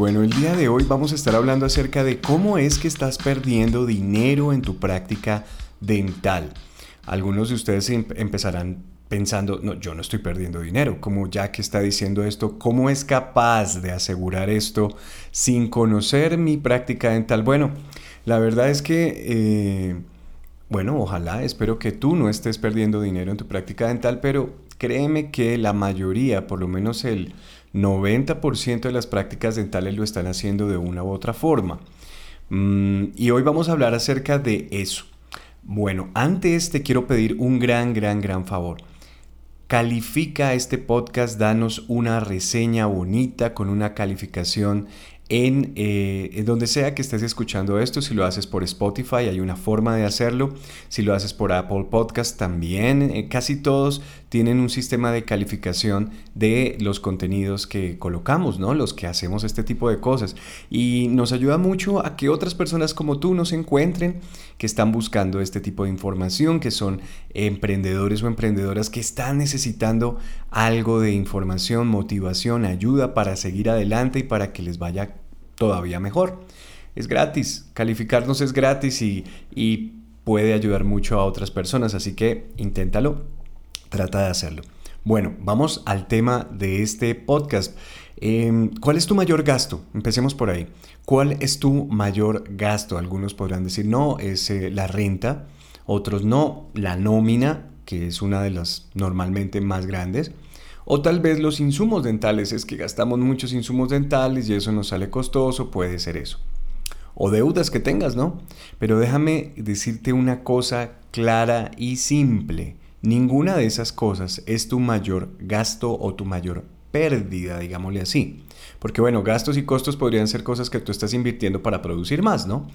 Bueno, el día de hoy vamos a estar hablando acerca de cómo es que estás perdiendo dinero en tu práctica dental. Algunos de ustedes em- empezarán pensando, no, yo no estoy perdiendo dinero, como Jack está diciendo esto, ¿cómo es capaz de asegurar esto sin conocer mi práctica dental? Bueno, la verdad es que, eh, bueno, ojalá, espero que tú no estés perdiendo dinero en tu práctica dental, pero créeme que la mayoría, por lo menos el 90% de las prácticas dentales lo están haciendo de una u otra forma. Mm, y hoy vamos a hablar acerca de eso. Bueno, antes te quiero pedir un gran, gran, gran favor. Califica este podcast, danos una reseña bonita con una calificación eh, en, donde sea que estés escuchando esto, si lo haces por Spotify hay una forma de hacerlo, si lo haces por Apple Podcast también, eh, casi todos tienen un sistema de calificación de los contenidos que colocamos, ¿no? Los que hacemos este tipo de cosas y nos ayuda mucho a que otras personas como tú nos encuentren que están buscando este tipo de información, que son emprendedores o emprendedoras que están necesitando algo de información, motivación, ayuda para seguir adelante y para que les vaya todavía mejor. Es gratis, calificarnos es gratis y, puede ayudar mucho a otras personas, así que inténtalo, trata de hacerlo. Bueno, vamos al tema de este podcast. Em, ¿Cuál es tu mayor gasto? Empecemos por ahí. ¿Cuál es tu mayor gasto? Algunos podrán decir, no, es eh, la renta, otros no, la nómina, que es una de las normalmente más grandes. O tal vez los insumos dentales, es que gastamos muchos insumos dentales y eso nos sale costoso, puede ser eso. O deudas que tengas, ¿no? Pero déjame decirte una cosa clara y simple. Ninguna de esas cosas es tu mayor gasto o tu mayor pérdida, digámosle así. Porque bueno, gastos y costos podrían ser cosas que tú estás invirtiendo para producir más, ¿no?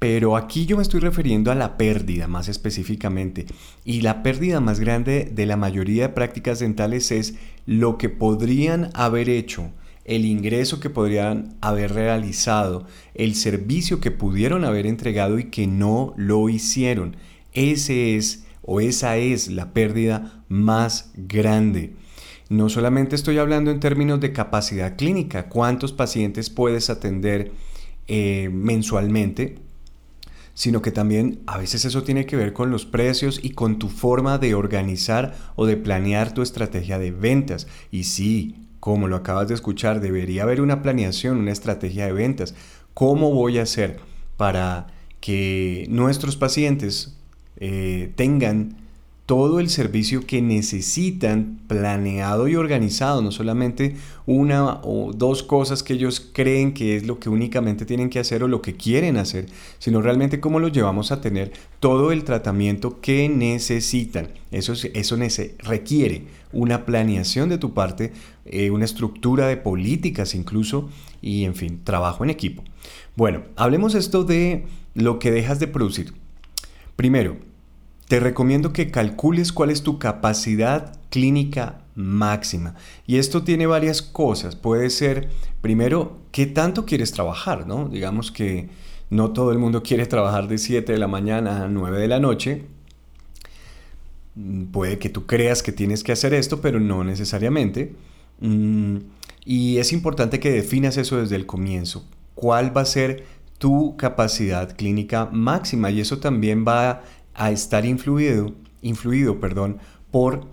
Pero aquí yo me estoy refiriendo a la pérdida más específicamente. Y la pérdida más grande de la mayoría de prácticas dentales es lo que podrían haber hecho, el ingreso que podrían haber realizado, el servicio que pudieron haber entregado y que no lo hicieron. Ese es o esa es la pérdida más grande. No solamente estoy hablando en términos de capacidad clínica, cuántos pacientes puedes atender eh, mensualmente, sino que también a veces eso tiene que ver con los precios y con tu forma de organizar o de planear tu estrategia de ventas. Y sí, como lo acabas de escuchar, debería haber una planeación, una estrategia de ventas. ¿Cómo voy a hacer para que nuestros pacientes eh, tengan todo el servicio que necesitan planeado y organizado, no solamente una o dos cosas que ellos creen que es lo que únicamente tienen que hacer o lo que quieren hacer, sino realmente cómo los llevamos a tener todo el tratamiento que necesitan. Eso, eso requiere una planeación de tu parte, eh, una estructura de políticas incluso y en fin, trabajo en equipo. Bueno, hablemos esto de lo que dejas de producir. Primero, te recomiendo que calcules cuál es tu capacidad clínica máxima. Y esto tiene varias cosas. Puede ser, primero, qué tanto quieres trabajar, ¿no? Digamos que no todo el mundo quiere trabajar de 7 de la mañana a 9 de la noche. Mm, puede que tú creas que tienes que hacer esto, pero no necesariamente. Mm, y es importante que definas eso desde el comienzo. ¿Cuál va a ser tu capacidad clínica máxima? Y eso también va a estar influido, influido perdón, por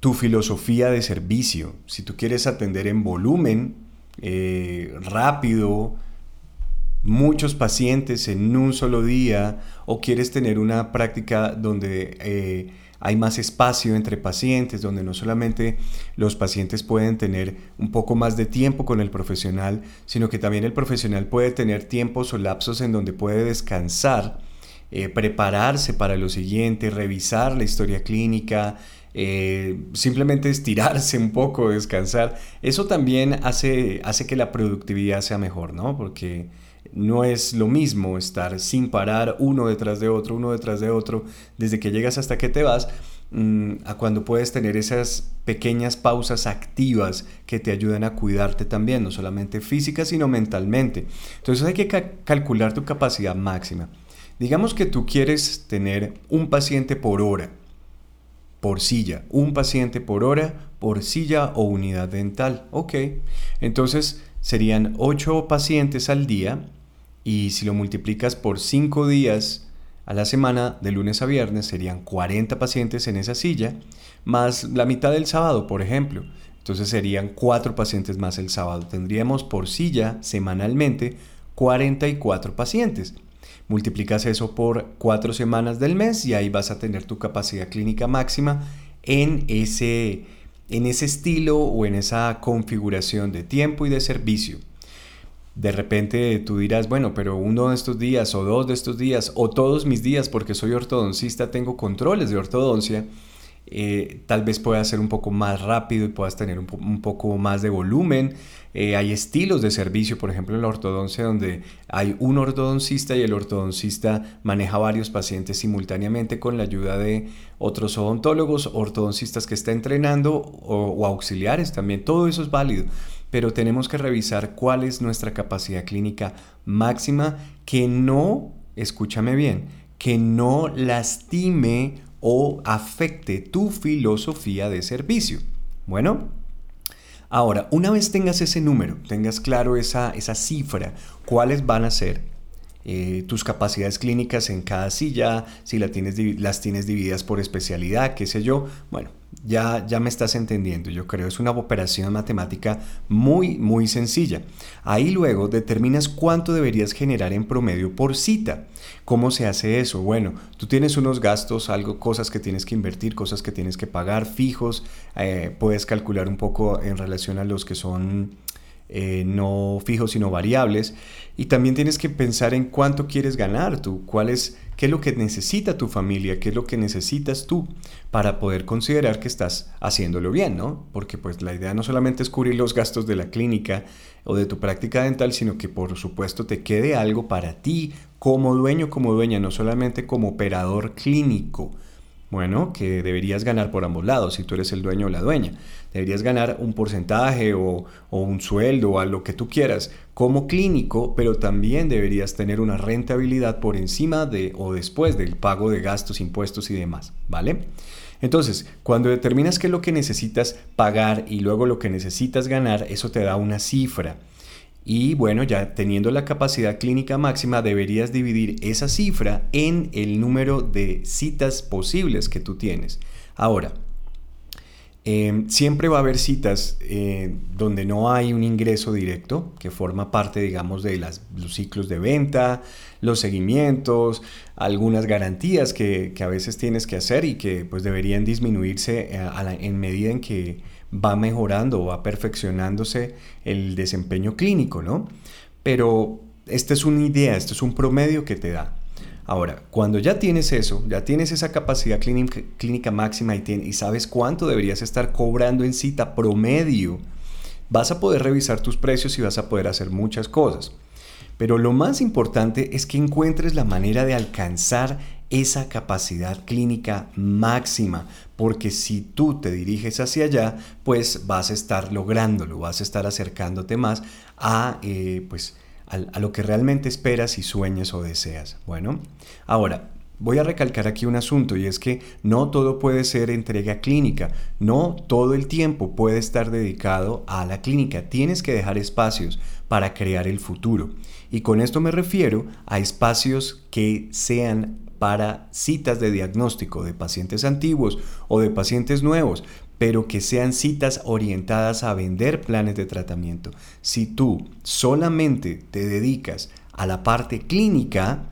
tu filosofía de servicio. Si tú quieres atender en volumen, eh, rápido, muchos pacientes en un solo día, o quieres tener una práctica donde eh, hay más espacio entre pacientes, donde no solamente los pacientes pueden tener un poco más de tiempo con el profesional, sino que también el profesional puede tener tiempos o lapsos en donde puede descansar eh, prepararse para lo siguiente, revisar la historia clínica, eh, simplemente estirarse un poco, descansar, eso también hace, hace que la productividad sea mejor, ¿no? Porque no es lo mismo estar sin parar uno detrás de otro, uno detrás de otro, desde que llegas hasta que te vas, mm, a cuando puedes tener esas pequeñas pausas activas que te ayudan a cuidarte también, no solamente física, sino mentalmente. Entonces hay que calcular tu capacidad máxima. Digamos que tú quieres tener un paciente por hora, por silla, un paciente por hora, por silla o unidad dental. Ok, entonces serían 8 pacientes al día y si lo multiplicas por 5 días a la semana, de lunes a viernes, serían 40 pacientes en esa silla, más la mitad del sábado, por ejemplo. Entonces serían 4 pacientes más el sábado. Tendríamos por silla semanalmente 44 pacientes. Multiplicas eso por 4 semanas del mes y ahí vas a tener tu capacidad clínica máxima en ese, en ese estilo o en esa configuración de tiempo y de servicio. De repente tú dirás, bueno, pero uno de estos días o dos de estos días o todos mis días porque soy ortodoncista tengo controles de ortodoncia, eh, tal vez pueda ser un poco más rápido y puedas tener un, poco más de volumen. Eh, hay estilos de servicio, por ejemplo, en la ortodoncia donde hay un ortodoncista y el ortodoncista maneja varios pacientes simultáneamente con la ayuda de otros odontólogos, ortodoncistas que está entrenando o auxiliares también. Todo eso es válido pero tenemos que revisar cuál es nuestra capacidad clínica máxima que no, escúchame bien, que no lastime o afecte tu filosofía de servicio. Bueno, ahora, una vez tengas ese número, tengas claro esa, esa cifra, cuáles van a ser eh, tus capacidades clínicas en cada silla, si las tienes divididas por especialidad, qué sé yo, bueno, ya, ya me estás entendiendo, yo creo, es una operación matemática muy, muy sencilla. Ahí luego determinas cuánto deberías generar en promedio por cita. ¿Cómo se hace eso? Bueno, tú tienes unos gastos, algo, cosas que tienes que invertir, cosas que tienes que pagar fijos, eh, puedes calcular un poco en relación a los que son eh, no fijos sino variables. Y también tienes que pensar en cuánto quieres ganar tú, cuál es, qué es lo que necesita tu familia, qué es lo que necesitas tú para poder considerar que estás haciéndolo bien, ¿no? Porque pues la idea no solamente es cubrir los gastos de la clínica o de tu práctica dental, sino que por supuesto te quede algo para ti como dueño, como dueña, no solamente como operador clínico. Bueno, que deberías ganar por ambos lados si tú eres el dueño o la dueña deberías ganar un porcentaje o, un sueldo o a lo que tú quieras como clínico, pero también deberías tener una rentabilidad por encima de o después del pago de gastos, impuestos y demás, ¿vale? Entonces, cuando determinas qué es lo que necesitas pagar y luego lo que necesitas ganar, eso te da una cifra. Y bueno, ya teniendo la capacidad clínica máxima, deberías dividir esa cifra en el número de citas posibles que tú tienes. Ahora, Em, siempre va a haber citas eh, donde no hay un ingreso directo que forma parte, digamos, de los ciclos de venta, los seguimientos, algunas garantías que, a veces tienes que hacer y que pues deberían disminuirse eh, en medida en que va mejorando o va perfeccionándose el desempeño clínico, ¿no? Pero esta es una idea, esto es un promedio que te da. Ahora, cuando ya tienes eso, ya tienes esa capacidad clínica, máxima y, y sabes cuánto deberías estar cobrando en cita promedio, vas a poder revisar tus precios y vas a poder hacer muchas cosas. Pero lo más importante es que encuentres la manera de alcanzar esa capacidad clínica máxima, porque si tú te diriges hacia allá, pues vas a estar lográndolo, vas a estar acercándote más a, eh, pues, a, lo que realmente esperas y sueñas o deseas. Bueno, ahora, Voy a recalcar aquí un asunto y es que no todo puede ser entrega clínica, no todo el tiempo puede estar dedicado a la clínica, tienes que dejar espacios para crear el futuro. Y con esto me refiero a espacios que sean para citas de diagnóstico de pacientes antiguos o de pacientes nuevos, pero que sean citas orientadas a vender planes de tratamiento. Si tú solamente te dedicas a la parte clínica,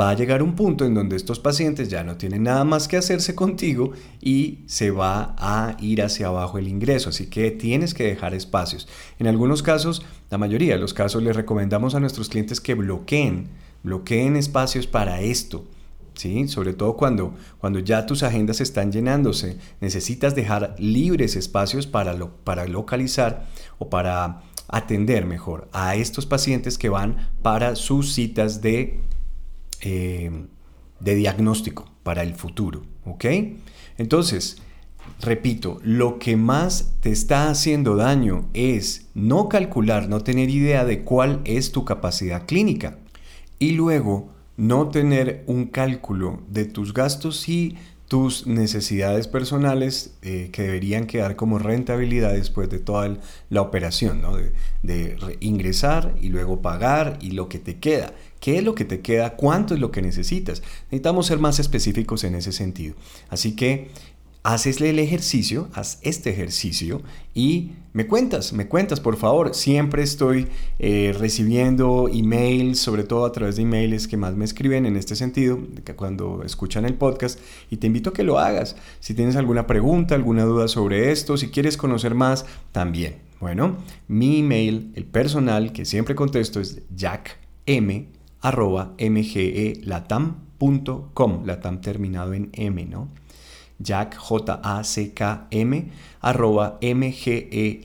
va a llegar un punto en donde estos pacientes ya no tienen nada más que hacerse contigo y se va a ir hacia abajo el ingreso. Así que tienes que dejar espacios. En algunos casos, la mayoría de los casos, les recomendamos a nuestros clientes que bloqueen, bloqueen espacios para esto ¿sí? Sobre todo cuando, cuando ya tus agendas están llenándose, necesitas dejar libres espacios para, para localizar o para atender mejor a estos pacientes que van para sus citas de, eh, de diagnóstico para el futuro, ¿ok? Entonces, repito, lo que más te está haciendo daño es no calcular, no tener idea de cuál es tu capacidad clínica y luego no tener un cálculo de tus gastos y tus necesidades personales eh, que deberían quedar como rentabilidad después de toda la operación, ¿no? de, de ingresar y luego pagar y lo que te queda. ¿Qué es lo que te queda? ¿Cuánto es lo que necesitas? Necesitamos ser más específicos en ese sentido. Así que hacesle el ejercicio, haz este ejercicio y me cuentas, me cuentas, por favor. Siempre estoy eh, recibiendo emails, sobre todo a través de emails que más me escriben en este sentido, cuando escuchan el podcast, y te invito a que lo hagas. Si tienes alguna pregunta, alguna duda sobre esto, si quieres conocer más, también. Bueno, mi email, el personal que siempre contesto es jackm.mgelatam.com, latam terminado en M, ¿no? Jack, j a c k m arroba mgelatam.com.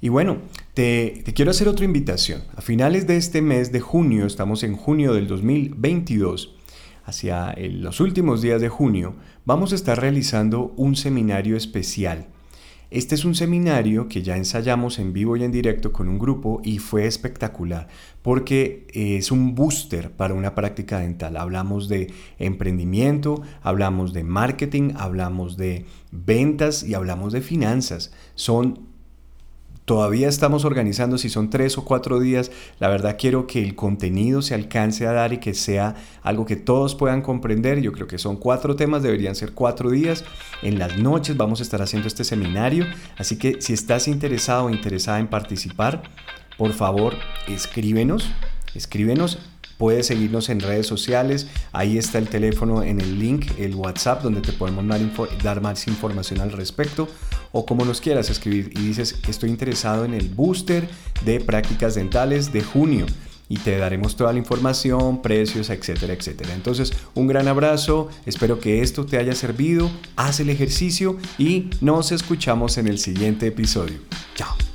Y bueno, te, te, quiero hacer otra invitación. A finales de este mes de junio, estamos en junio del 2022, hacia los últimos días de junio, vamos a estar realizando un seminario especial este es un seminario que ya ensayamos en vivo y en directo con un grupo y fue espectacular porque es un booster para una práctica dental. Hablamos de emprendimiento, hablamos de marketing, hablamos de ventas y hablamos de finanzas. Son Todavía estamos organizando si son tres o cuatro días. La verdad quiero que el contenido se alcance a dar y que sea algo que todos puedan comprender. Yo creo que son cuatro temas, deberían ser cuatro días. En las noches vamos a estar haciendo este seminario. Así que si estás interesado o interesada en participar, por favor escríbenos. Escríbenos Puedes seguirnos en redes sociales, ahí está el teléfono en el link, el WhatsApp, donde te podemos dar más información al respecto, o como nos quieras escribir y dices estoy interesado en el booster de prácticas dentales de junio y te daremos toda la información, precios, etcétera, etcétera. Entonces, un gran abrazo, espero que esto te haya servido, haz el ejercicio y nos escuchamos en el siguiente episodio. Chao.